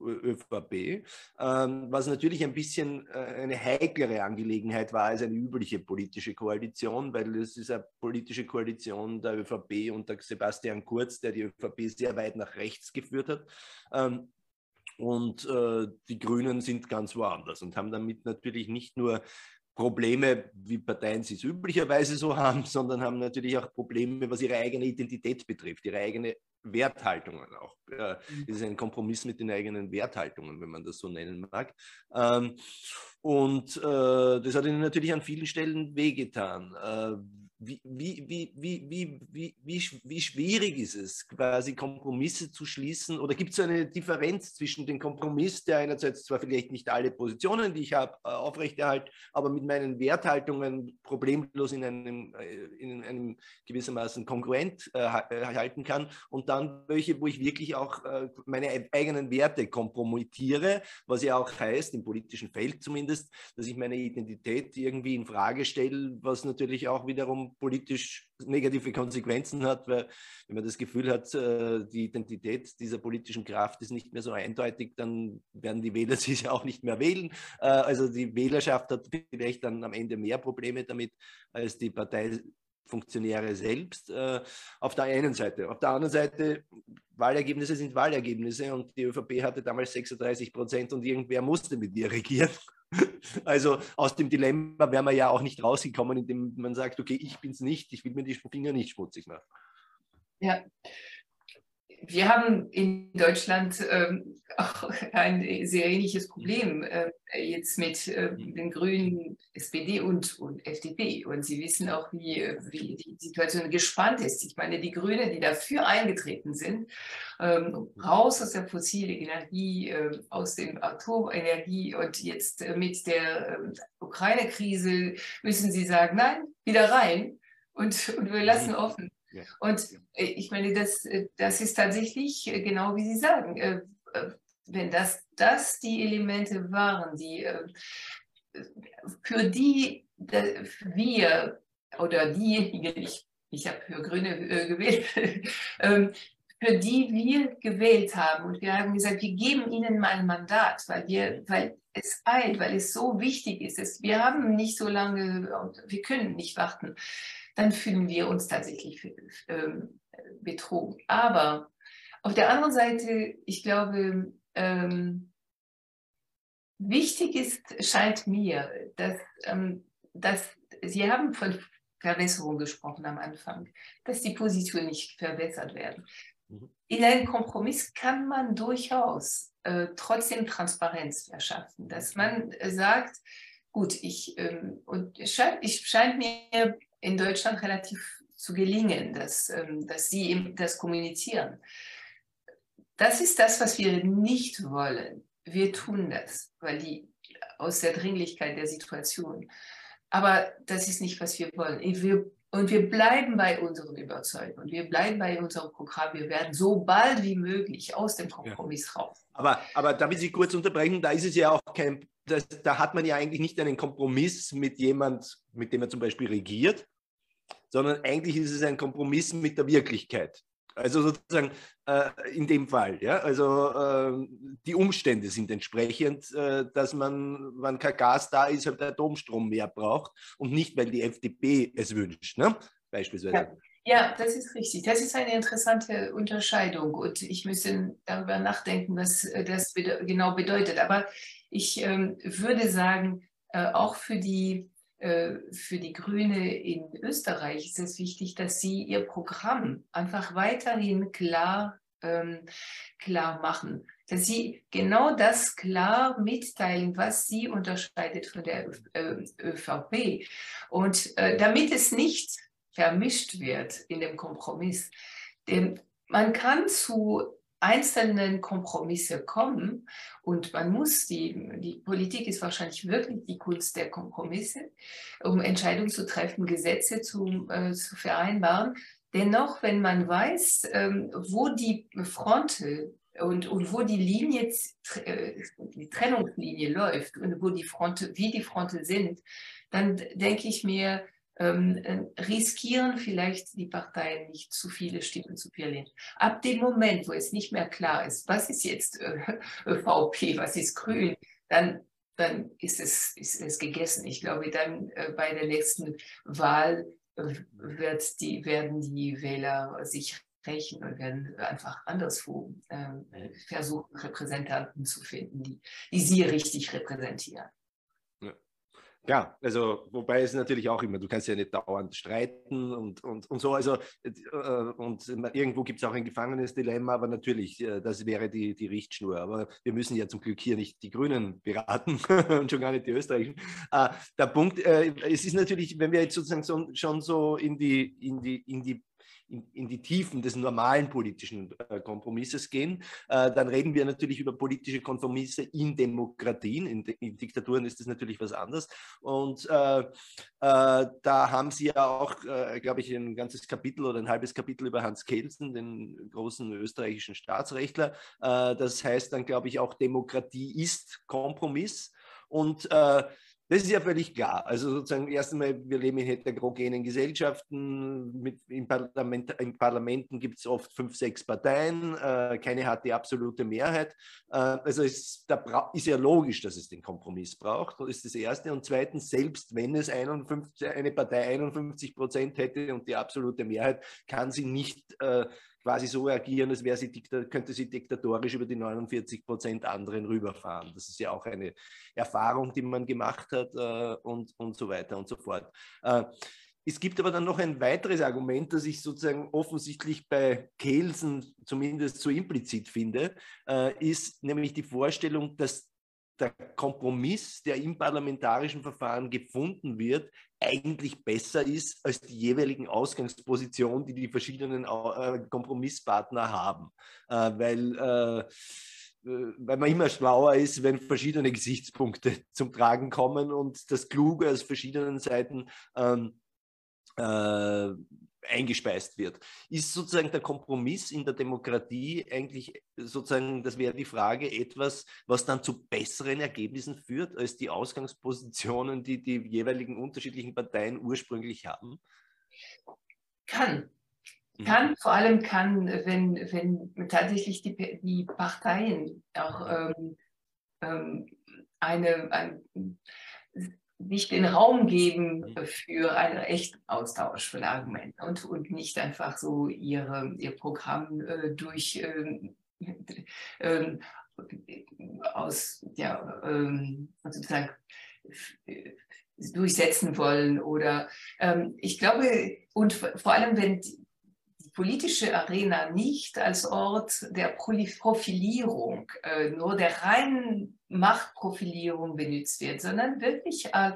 ÖVP, ähm, was natürlich ein bisschen äh, eine heiklere Angelegenheit war als eine übliche politische Koalition, weil es ist eine politische Koalition der ÖVP und der Sebastian Kurz, der die ÖVP sehr weit nach rechts geführt hat. Ähm, und äh, die Grünen sind ganz woanders und haben damit natürlich nicht nur Probleme, wie Parteien sie es üblicherweise so haben, sondern haben natürlich auch Probleme, was ihre eigene Identität betrifft, ihre eigene Werthaltungen auch. Es ist ein Kompromiss mit den eigenen Werthaltungen, wenn man das so nennen mag. Ähm, und äh, das hat ihnen natürlich an vielen Stellen wehgetan. Wie, wie, wie, wie, wie, wie, wie schwierig ist es, quasi Kompromisse zu schließen? Oder gibt es eine Differenz zwischen dem Kompromiss, der einerseits zwar vielleicht nicht alle Positionen, die ich habe, äh, aufrechterhalt, aber mit meinen Werthaltungen problemlos in einem, äh, in einem gewissermaßen kongruent äh, halten kann und dann welche, wo ich wirklich auch meine eigenen Werte kompromittiere, was ja auch heißt, im politischen Feld zumindest, dass ich meine Identität irgendwie in Frage stelle, was natürlich auch wiederum politisch negative Konsequenzen hat, weil wenn man das Gefühl hat, äh, die Identität dieser politischen Kraft ist nicht mehr so eindeutig, dann werden die Wähler sich auch nicht mehr wählen. Äh, also die Wählerschaft hat vielleicht dann am Ende mehr Probleme damit als die Parteifunktionäre selbst. Äh, auf der einen Seite. Auf der anderen Seite, Wahlergebnisse sind Wahlergebnisse und die ÖVP hatte damals 36 Prozent und irgendwer musste mit ihr regieren. Also aus dem Dilemma wäre man ja auch nicht rausgekommen, indem man sagt, okay, ich bin es nicht, ich will mir die Finger nicht schmutzig machen. Ja, wir haben in Deutschland ähm, auch ein sehr ähnliches Problem äh, jetzt mit äh, den Grünen, SPD und, und FDP. Und Sie wissen auch, wie, wie die Situation gespannt ist. Ich meine, die Grünen, die dafür eingetreten sind, ähm, raus aus der fossilen Energie, äh, aus der Atomenergie und jetzt äh, mit der ähm, Ukraine-Krise müssen sie sagen, nein, wieder rein. Und, und wir lassen mhm. offen, Und äh, ich meine, das, äh, das ist tatsächlich äh, genau wie Sie sagen. Wenn das, das die Elemente waren, die für die wir oder diejenigen, ich, ich habe für Grüne gewählt, ähm, für die wir gewählt haben. Und wir haben gesagt, wir geben ihnen mal ein Mandat, weil, wir, weil es eilt, weil es so wichtig ist. Wir haben nicht so lange, wir können nicht warten dann fühlen wir uns tatsächlich ähm, betrogen. Aber auf der anderen Seite, ich glaube, ähm, wichtig ist, scheint mir, dass, ähm, dass Sie haben von Verbesserung gesprochen am Anfang, dass die Positionen nicht verbessert werden. Mhm. In einem Kompromiss kann man durchaus äh, trotzdem Transparenz verschaffen, dass man sagt, gut, ich, ähm, und es scheint, ich scheint mir in Deutschland relativ zu gelingen, dass, ähm, dass sie das kommunizieren. Das ist das, was wir nicht wollen. Wir tun das, weil die aus der Dringlichkeit der Situation. Aber das ist nicht, was wir wollen. Wir, und wir bleiben bei unseren Überzeugungen. Wir bleiben bei unserem Programm. Wir werden so bald wie möglich aus dem Kompromiss ja. raus. Aber, aber darf ich Sie kurz unterbrechen? Da ist es ja auch kein, das, da hat man ja eigentlich nicht einen Kompromiss mit jemand, mit dem er zum Beispiel regiert, sondern eigentlich ist es ein Kompromiss mit der Wirklichkeit. Also sozusagen äh, in dem Fall, ja, also äh, die Umstände sind entsprechend, äh, dass man, wenn kein Gas da ist, halt Atomstrom mehr braucht und nicht, weil die FDP es wünscht, ne? beispielsweise. Ja. Ja, das ist richtig. Das ist eine interessante Unterscheidung und ich müsste darüber nachdenken, was äh, das genau bedeutet. Aber ich ähm, würde sagen, äh, auch für die für die Grüne in Österreich ist es wichtig, dass sie ihr Programm einfach weiterhin klar, ähm, klar machen. Dass sie genau das klar mitteilen, was sie unterscheidet von der ÖVP. Und äh, damit es nicht vermischt wird in dem Kompromiss. Denn man kann zu einzelnen Kompromisse kommen. Und man muss, die, die Politik ist wahrscheinlich wirklich die Kunst der Kompromisse, um Entscheidungen zu treffen, Gesetze zu, äh, zu vereinbaren. Dennoch, wenn man weiß, ähm, wo die Fronte und, und wo die Linie, äh, die Trennungslinie läuft und wo die Fronte, wie die Fronte sind, dann denke ich mir, ähm, äh, riskieren vielleicht die Parteien nicht zu viele Stimmen zu verlieren. Ab dem Moment, wo es nicht mehr klar ist, was ist jetzt äh, VP, was ist Grün, dann, dann ist, es, ist es gegessen. Ich glaube, dann äh, bei der nächsten Wahl äh, wird die, werden die Wähler sich rächen und werden einfach anderswo ähm, versuchen, Repräsentanten zu finden, die, die sie richtig repräsentieren. Ja, also wobei es natürlich auch immer, du kannst ja nicht dauernd streiten und, und, und so, also äh, und irgendwo gibt es auch ein gefangenes Dilemma, aber natürlich, äh, das wäre die, die Richtschnur. Aber wir müssen ja zum Glück hier nicht die Grünen beraten und schon gar nicht die Österreichischen. Äh, der Punkt, äh, es ist natürlich, wenn wir jetzt sozusagen so, schon so in die, in die, in die in, in, die Tiefen des normalen politischen äh, Kompromisses gehen, äh, dann reden wir natürlich über politische Kompromisse in Demokratien. In, in Diktaturen ist das natürlich was anderes. Und äh, äh da haben Sie ja auch, äh, glaube ich, ein ganzes Kapitel oder ein halbes Kapitel über Hans Kelsen, den großen österreichischen Staatsrechtler. Äh, das heißt dann, glaube ich, auch Demokratie ist Kompromiss. Und das ist ja völlig klar. Also sozusagen erst einmal, wir leben in heterogenen Gesellschaften. Mit, in, Parlament, in Parlamenten gibt es oft fünf, sechs Parteien. Äh, keine hat die absolute Mehrheit. Äh, also ist, da ist ja logisch, dass es den Kompromiss braucht. Das ist das Erste. Und zweitens, selbst wenn es 51, eine Partei 51 Prozent hätte und die absolute Mehrheit, kann sie nicht äh, quasi so agieren, als wäre sie könnte sie diktatorisch über die 49 Prozent anderen rüberfahren. Das ist ja auch eine Erfahrung, die man gemacht hat äh, und, und so weiter und so fort. Äh, es gibt aber dann noch ein weiteres Argument, das ich sozusagen offensichtlich bei Kelsen zumindest so implizit finde, äh, ist nämlich die Vorstellung, dass der Kompromiss, der im parlamentarischen Verfahren gefunden wird, eigentlich besser ist als die jeweiligen Ausgangspositionen, die die verschiedenen äh, Kompromisspartner haben. Äh, weil, äh, weil man immer schlauer ist, wenn verschiedene Gesichtspunkte zum Tragen kommen und das Kluge aus verschiedenen Seiten ähm, eingespeist wird. Ist sozusagen der Kompromiss in der Demokratie eigentlich sozusagen, das wäre die Frage, etwas, was dann zu besseren Ergebnissen führt als die Ausgangspositionen, die die jeweiligen unterschiedlichen Parteien ursprünglich haben? Kann. Mhm. Kann, vor allem kann, wenn, wenn tatsächlich die, die Parteien auch ähm, ähm eine, ein, nicht den Raum geben für einen echten Austausch von Argumenten und, und nicht einfach so ihre, ihr Programm äh, durch ähm, äh, aus, ja, äh, sozusagen durchsetzen wollen oder ähm, ich glaube und vor allem wenn die, politische Arena nicht als Ort der Profilierung, äh, nur der reinen Machtprofilierung benutzt wird, sondern wirklich, äh,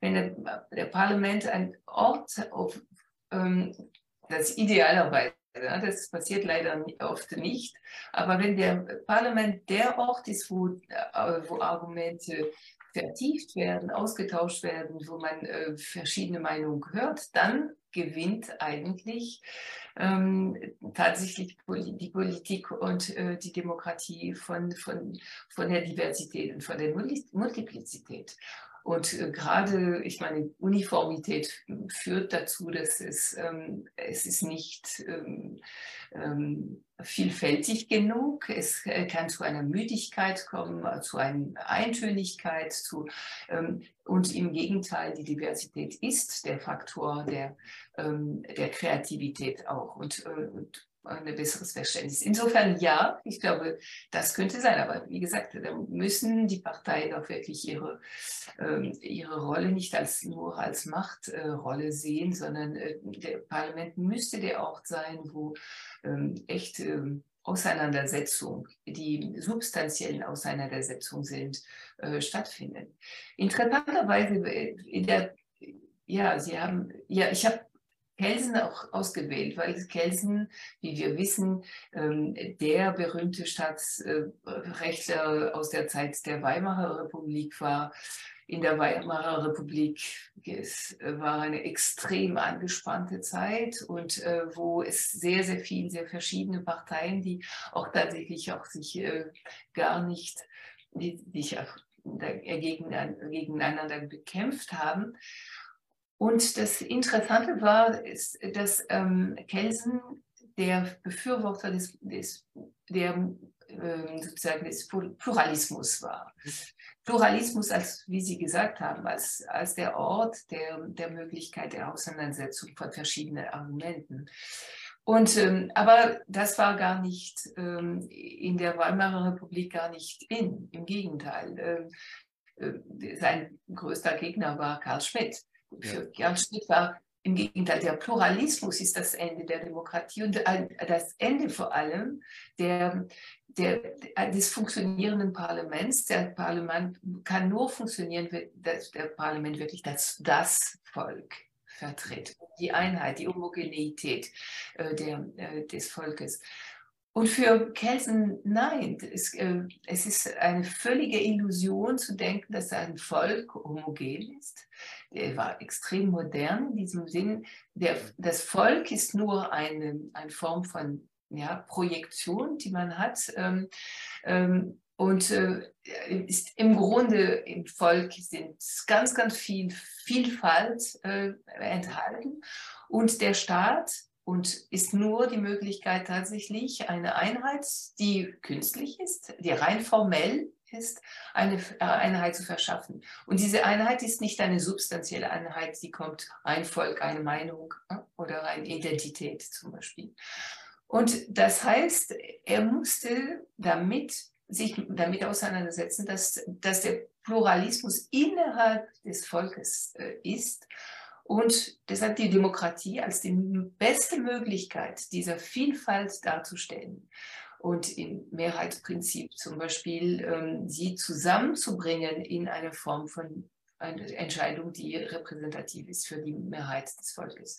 wenn der, Parlament ein Ort auf, ähm, das idealerweise das passiert leider oft nicht. Aber wenn der Parlament der Ort ist, wo, äh, wo Argumente vertieft werden, ausgetauscht werden, wo man äh, verschiedene Meinungen hört, dann gewinnt eigentlich ähm, tatsächlich die Politik und äh, die Demokratie von, von, von der Diversität und von der Multiplizität. Und äh, gerade, ich meine, Uniformität führt dazu, dass es, ähm, es ist nicht ähm, ähm, vielfältig genug. Es kann zu einer Müdigkeit kommen, zu einer Eintönigkeit. Zu, ähm, und im Gegenteil, die Diversität ist der Faktor der, ähm, der Kreativität auch. Und, äh, und ein besseres Verständnis. Insofern ja, ich glaube, das könnte sein. Aber wie gesagt, da müssen die Parteien auch wirklich ihre, ähm, ihre Rolle nicht als, nur als Machtrolle äh, sehen, sondern äh, der Parlament müsste der Ort sein, wo ähm, echt ähm, Auseinandersetzung, die substanziellen Auseinandersetzungen sind, äh, stattfinden. Interessanterweise, äh, in der, ja, Sie haben, ja, ich habe Kelsen auch ausgewählt, weil Kelsen, wie wir wissen, ähm, der berühmte Staatsrechtler aus der Zeit der Weimarer Republik war. In der Weimarer Republik es war eine extrem angespannte Zeit und äh, wo es sehr, sehr viele, sehr verschiedene Parteien, die auch tatsächlich auch sich äh, gar nicht, die, sich auch gegeneinander bekämpft haben. Und das Interessante war, ist, dass ähm, Kelsen der Befürworter des, des, der, äh, sozusagen des Pluralismus war. Pluralismus, als, wie Sie gesagt haben, als, als der Ort der, der Möglichkeit der Auseinandersetzung von verschiedenen Argumenten. Und, ähm, aber das war gar nicht ähm, in der Weimarer Republik gar nicht in, im Gegenteil. Ähm, äh, sein größter Gegner war Karl Schmidt. Für Jan Schmidt war im Gegenteil, der Pluralismus ist das Ende der Demokratie und das Ende vor allem der, der, des funktionierenden Parlaments. Der Parlament kann nur funktionieren, wenn das, der Parlament wirklich das, das Volk vertritt. Die Einheit, die Homogeneität äh, der, äh, des Volkes. Und für Kelsen, nein, es, äh, es ist eine völlige Illusion zu denken, dass ein Volk homogen ist. Er war extrem modern in diesem Sinn. Der, das Volk ist nur eine, eine Form von ja, Projektion, die man hat. Ähm, ähm, und äh, ist im Grunde im Volk sind ganz, ganz viel Vielfalt äh, enthalten. Und der Staat und ist nur die Möglichkeit tatsächlich eine Einheit, die künstlich ist, die rein formell ist, eine äh, Einheit zu verschaffen. Und diese Einheit ist nicht eine substanzielle Einheit, sie kommt ein Volk, eine Meinung oder eine Identität zum Beispiel. Und das heißt, er musste damit sich damit auseinandersetzen, dass, dass der Pluralismus innerhalb des Volkes äh, ist und deshalb die Demokratie als die beste Möglichkeit dieser Vielfalt darzustellen und im Mehrheitsprinzip zum Beispiel ähm, sie zusammenzubringen in eine Form von einer Entscheidung, die repräsentativ ist für die Mehrheit des Volkes.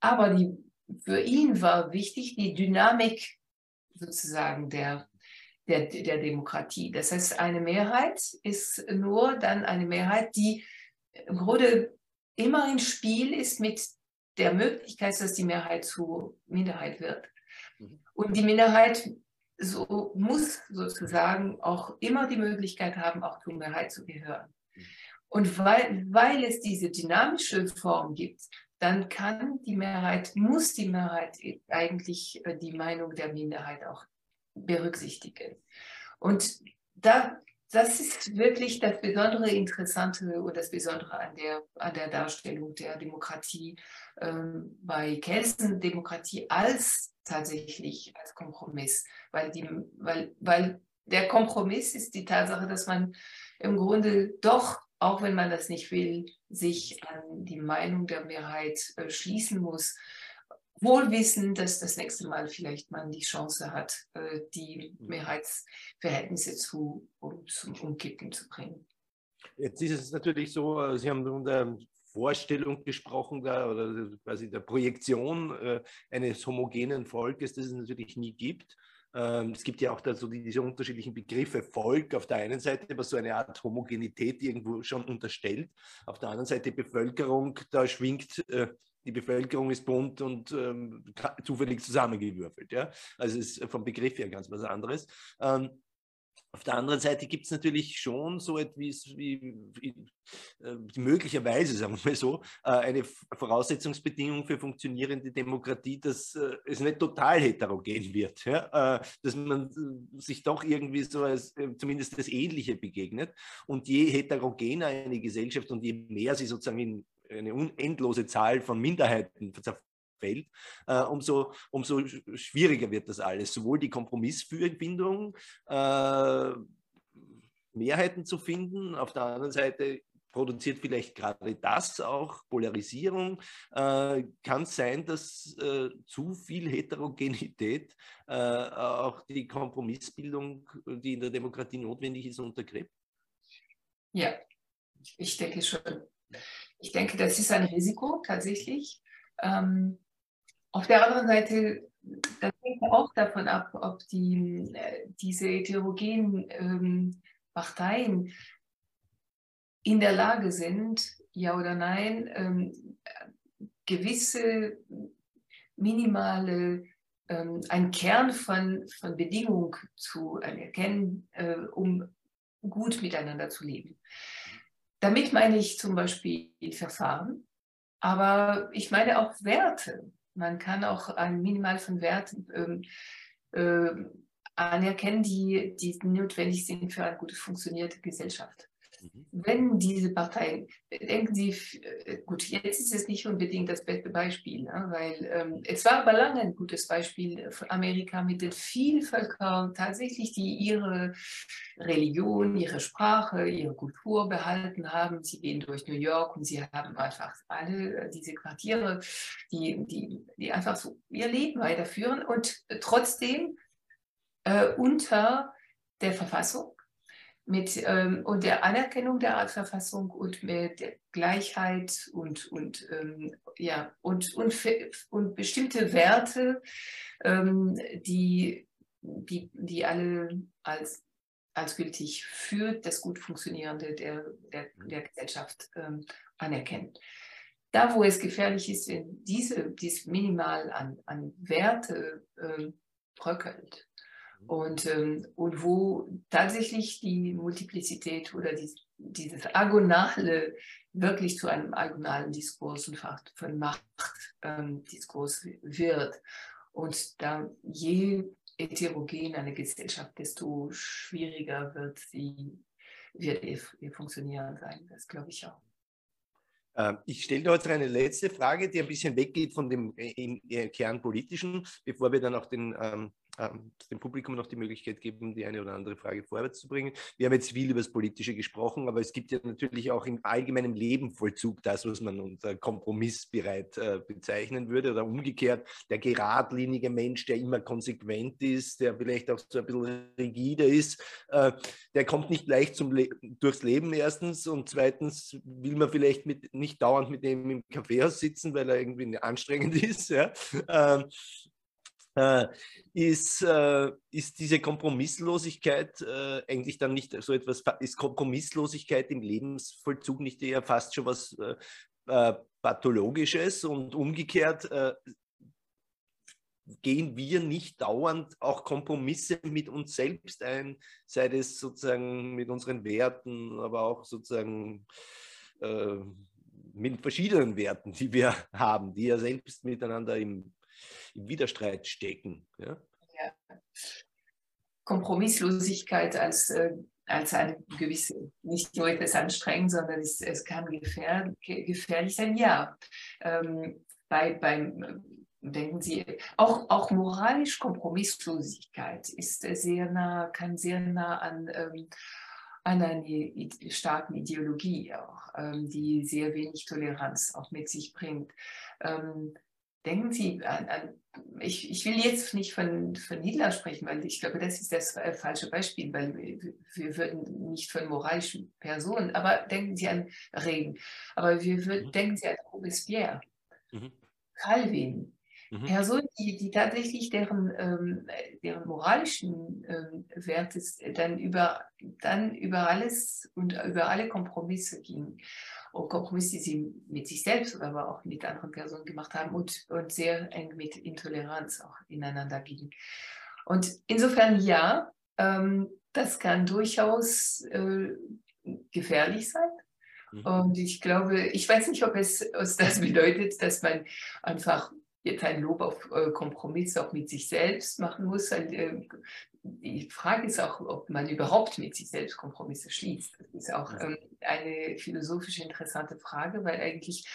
Aber die, für ihn war wichtig die Dynamik sozusagen der, der, der Demokratie. Das heißt, eine Mehrheit ist nur dann eine Mehrheit, die im Grunde immer ein Spiel ist mit der Möglichkeit, dass die Mehrheit zur Minderheit wird. Mhm. Und die Minderheit so, muss sozusagen auch immer die Möglichkeit haben, auch zur Mehrheit zu gehören. Mhm. Und weil, weil es diese dynamische Form gibt, dann kann die Mehrheit, muss die Mehrheit eigentlich äh, die Meinung der Minderheit auch berücksichtigen. Und da das ist wirklich das besondere Interessante und das Besondere an der, an der Darstellung der Demokratie ähm, bei Kelsen, Demokratie als tatsächlich als Kompromiss, weil, die, weil, weil der Kompromiss ist die Tatsache, dass man im Grunde doch, auch wenn man das nicht will, sich an die Meinung der Mehrheit äh, schließen muss wohl wissen, dass das nächste Mal vielleicht man die Chance hat, äh, die mhm. Mehrheitsverhältnisse zu, um, zum Umkippen zu bringen. Jetzt ist es natürlich so, äh, Sie haben von der Vorstellung gesprochen, da, oder quasi der Projektion äh, eines homogenen Volkes, das es natürlich nie gibt. Ähm, es gibt ja auch da so diese unterschiedlichen Begriffe Volk auf der einen Seite, was so eine Art Homogenität irgendwo schon unterstellt. Auf der anderen Seite Bevölkerung, da schwingt die Bevölkerung ist bunt und ähm, zufällig zusammengewürfelt. Ja? Also ist vom Begriff her ganz was anderes. Ähm, auf der anderen Seite gibt es natürlich schon so etwas wie, wie äh, möglicherweise, sagen wir mal so, äh, eine Voraussetzungsbedingung für funktionierende Demokratie, dass äh, es nicht total heterogen wird, ja? Äh, dass man sich doch irgendwie so als zumindest das Ähnliche begegnet. Und je heterogener eine Gesellschaft und je mehr sie sozusagen in eine unendlose Zahl von Minderheiten zerfällt, äh, umso, umso schwieriger wird das alles. Sowohl die Kompromissfindung, äh, Mehrheiten zu finden, auf der anderen Seite produziert vielleicht gerade das auch Polarisierung. Äh, Kann es sein, dass äh, zu viel Heterogenität äh, auch die Kompromissbildung, die in der Demokratie notwendig ist, untergräbt? Ja, ich denke schon. Ich denke, das ist ein Risiko tatsächlich. Ähm, auf der anderen Seite, das hängt auch davon ab, ob die, äh, diese heterogenen ähm, Parteien in der Lage sind, ja oder nein, ähm, gewisse minimale, ähm, einen Kern von, von Bedingungen zu erkennen, äh, um gut miteinander zu leben. Damit meine ich zum Beispiel Verfahren, aber ich meine auch Werte. Man kann auch ein Minimal von Werten ähm, äh, anerkennen, die, die notwendig sind für eine gut funktionierte Gesellschaft. Mhm. Wenn diese Parteien, denken Sie, äh, gut, jetzt ist es nicht unbedingt das beste Beispiel, ne, weil ähm, es war aber lange ein gutes Beispiel von Amerika mit den vielen Völkern tatsächlich, die ihre Religion, ihre Sprache, ihre Kultur behalten haben. Sie gehen durch New York und sie haben einfach alle diese Quartiere, die, die, die einfach so ihr Leben weiterführen und trotzdem äh, unter der Verfassung mit, ähm, und der Anerkennung der Artverfassung und mit Gleichheit und, und, ähm, ja, und, und, und bestimmte Werte, ähm, die, die, die alle als, als gültig für das gut funktionierende der, der, der Gesellschaft ähm, anerkennen. Da, wo es gefährlich ist, wenn diese, dies minimal an, an Werte äh, bröckelt, und, ähm, und wo tatsächlich die Multiplizität oder die, dieses Agonale wirklich zu einem agonalen Diskurs und von Machtdiskurs ähm, wird. Und da je heterogen eine Gesellschaft, desto schwieriger wird sie, wird ihr, ihr Funktionieren sein. Das glaube ich auch. Ähm, ich stelle heute eine letzte Frage, die ein bisschen weggeht von dem äh, im, im Kern politischen, bevor wir dann auch den ähm, ähm, dem Publikum noch die Möglichkeit geben, die eine oder andere Frage vorwärts zu bringen. Wir haben jetzt viel über das Politische gesprochen, aber es gibt ja natürlich auch im allgemeinen Lebenvollzug das, was man unter kompromissbereit äh, bezeichnen würde oder umgekehrt der geradlinige Mensch, der immer konsequent ist, der vielleicht auch so ein bisschen rigide ist, äh, der kommt nicht leicht zum Le durchs Leben erstens und zweitens will man vielleicht mit, nicht dauernd mit dem im Kaffeehaus sitzen, weil er irgendwie anstrengend ist. Ja? Ähm, äh, ist, äh, ist diese Kompromisslosigkeit äh, eigentlich dann nicht so etwas, ist Kompromisslosigkeit im Lebensvollzug nicht eher fast schon was äh, äh, Pathologisches und umgekehrt äh, gehen wir nicht dauernd auch Kompromisse mit uns selbst ein, sei es sozusagen mit unseren Werten, aber auch sozusagen mit verschiedenen Werten, die wir haben, die ja selbst miteinander im im Widerstreit stecken. Ja? ja. Kompromisslosigkeit als, äh, als eine gewisse, nicht nur etwas anstrengend, sondern es, es kann gefähr, gefährlich sein. Ja, ähm, bei, beim, denken Sie, auch, auch moralisch Kompromisslosigkeit ist sehr nah, kann sehr nah an, ähm, an einer starken Ideologie auch, ähm, die sehr wenig Toleranz auch mit sich bringt. Ähm, denken Sie an, an ich, ich, will jetzt nicht von, von, Hitler sprechen, weil ich glaube, das ist das äh, falsche Beispiel, weil wir, wir, würden nicht von moralischen Personen, aber denken Sie an Regen, aber wir würden, mhm. denken Sie an Robespierre, mhm. Calvin, mhm. Personen, die, die, tatsächlich deren, ähm, deren moralischen ähm, Werte dann über, dann über alles und über alle Kompromisse gingen und Kompromisse, die sie mit sich selbst, aber auch mit anderen Personen gemacht haben und, und sehr eng mit Intoleranz auch ineinander gingen. Und insofern ja, ähm, das kann durchaus äh, gefährlich sein. Mhm. Und ich glaube, ich weiß nicht, ob es, es das bedeutet, dass man einfach jetzt ein Lob auf äh, Kompromiss auch mit sich selbst machen muss. Äh, die Frage ist auch, ob man überhaupt mit sich selbst Kompromisse schließt. Das ist auch ähm, eine philosophisch interessante Frage, weil eigentlich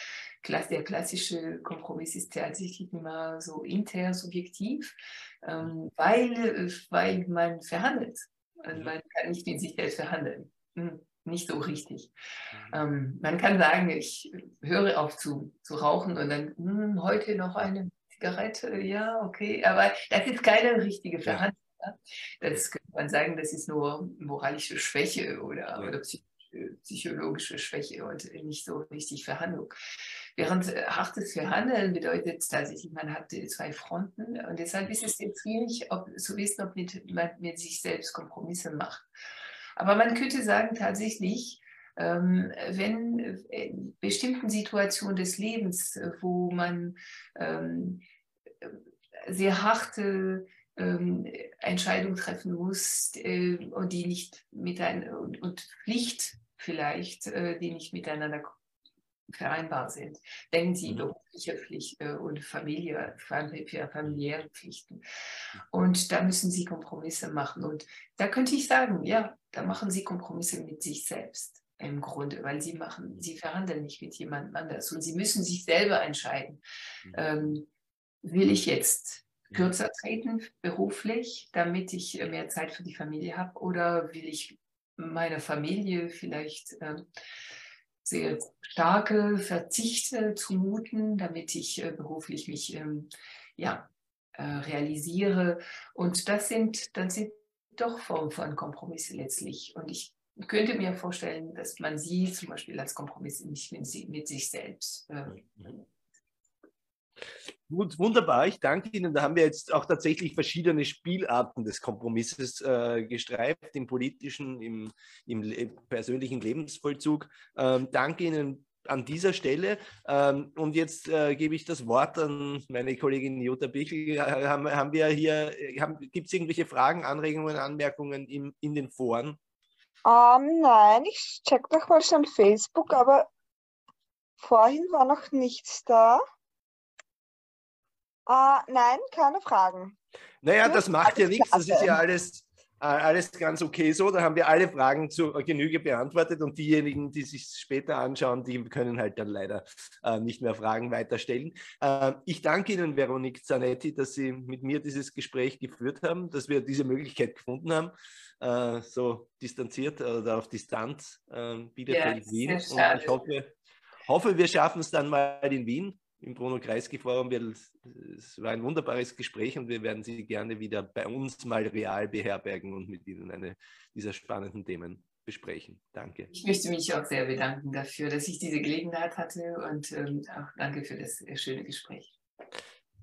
der klassische Kompromiss ist tatsächlich immer so intersubjektiv, ähm, weil, weil man verhandelt. Also man kann nicht mit sich selbst verhandeln. Hm, nicht so richtig. Mhm. Ähm, man kann sagen, ich höre auf zu, zu rauchen und dann hm, heute noch eine Zigarette, ja, okay, aber das ist keine richtige Verhandlung. Das könnte man sagen, das ist nur moralische Schwäche oder, ja. oder psychologische Schwäche und nicht so richtig für Handlung. Während äh, hartes Verhandeln bedeutet tatsächlich, man hat zwei Fronten und deshalb ist es jetzt schwierig ob, zu wissen, ob mit, man mit sich selbst Kompromisse macht. Aber man könnte sagen, tatsächlich, ähm, wenn in bestimmten Situationen des Lebens, wo man ähm, sehr harte ähm, Entscheidungen treffen muss äh, und die nicht mit ein, und, Pflicht vielleicht, äh, die nicht miteinander vereinbar sind. Denken Sie mhm. berufliche Pflicht äh, und Familie, familiäre Pflichten. Und da müssen Sie Kompromisse machen. Und da könnte ich sagen, ja, da machen Sie Kompromisse mit sich selbst im Grunde, weil Sie machen, Sie verhandeln nicht mit jemand anders und Sie müssen sich selber entscheiden. Mhm. Ähm, will ich jetzt kürzer treten beruflich, damit ich mehr Zeit für die Familie habe oder will ich meiner Familie vielleicht äh, sehr starke Verzichte zumuten, damit ich äh, beruflich mich ähm, ja, äh, realisiere. Und das sind, dann sind doch Formen von Kompromisse letztlich. Und ich könnte mir vorstellen, dass man sie zum Beispiel als Kompromisse nicht mit, mit sich selbst äh, mhm. Wunderbar, ich danke Ihnen. Da haben wir jetzt auch tatsächlich verschiedene Spielarten des Kompromisses äh, gestreift, im politischen, im, im le persönlichen Lebensvollzug. Ähm, danke Ihnen an dieser Stelle. Ähm, und jetzt äh, gebe ich das Wort an meine Kollegin Jutta Bichel. Haben, haben wir hier, gibt es irgendwelche Fragen, Anregungen, Anmerkungen in, in den Foren? Um, ähm, nein, ich check doch mal schon Facebook, aber vorhin war noch nichts da. Uh, nein, keine Fragen. Naja, das macht ja nichts, das ist ja alles, äh, alles ganz okay so. Da haben wir alle Fragen zur Genüge beantwortet und diejenigen, die sich später anschauen, die können halt dann leider äh, nicht mehr Fragen weiterstellen. Äh, ich danke Ihnen, Veronique Zanetti, dass Sie mit mir dieses Gespräch geführt haben, dass wir diese Möglichkeit gefunden haben, äh, so distanziert oder auf Distanz äh, Bielefeld-Wien. Ja, und ich hoffe, hoffe, wir schaffen es dann mal in Wien im Bruno Kreisky Forum. Es war ein wunderbares Gespräch und wir werden Sie gerne wieder bei uns mal real beherbergen und mit Ihnen eine dieser spannenden Themen besprechen. Danke. Ich möchte mich auch sehr bedanken dafür, dass ich diese Gelegenheit hatte und ähm, auch danke für das schöne Gespräch.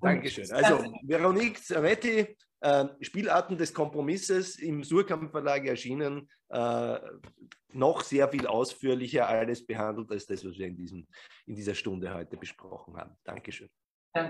Dankeschön. Also Veronique Zaretti, äh, Spielarten des Kompromisses im Surkamp Verlag erschienen, äh, noch sehr viel ausführlicher alles behandelt als das, was wir in, diesem, in dieser Stunde heute besprochen haben. Dankeschön. Danke.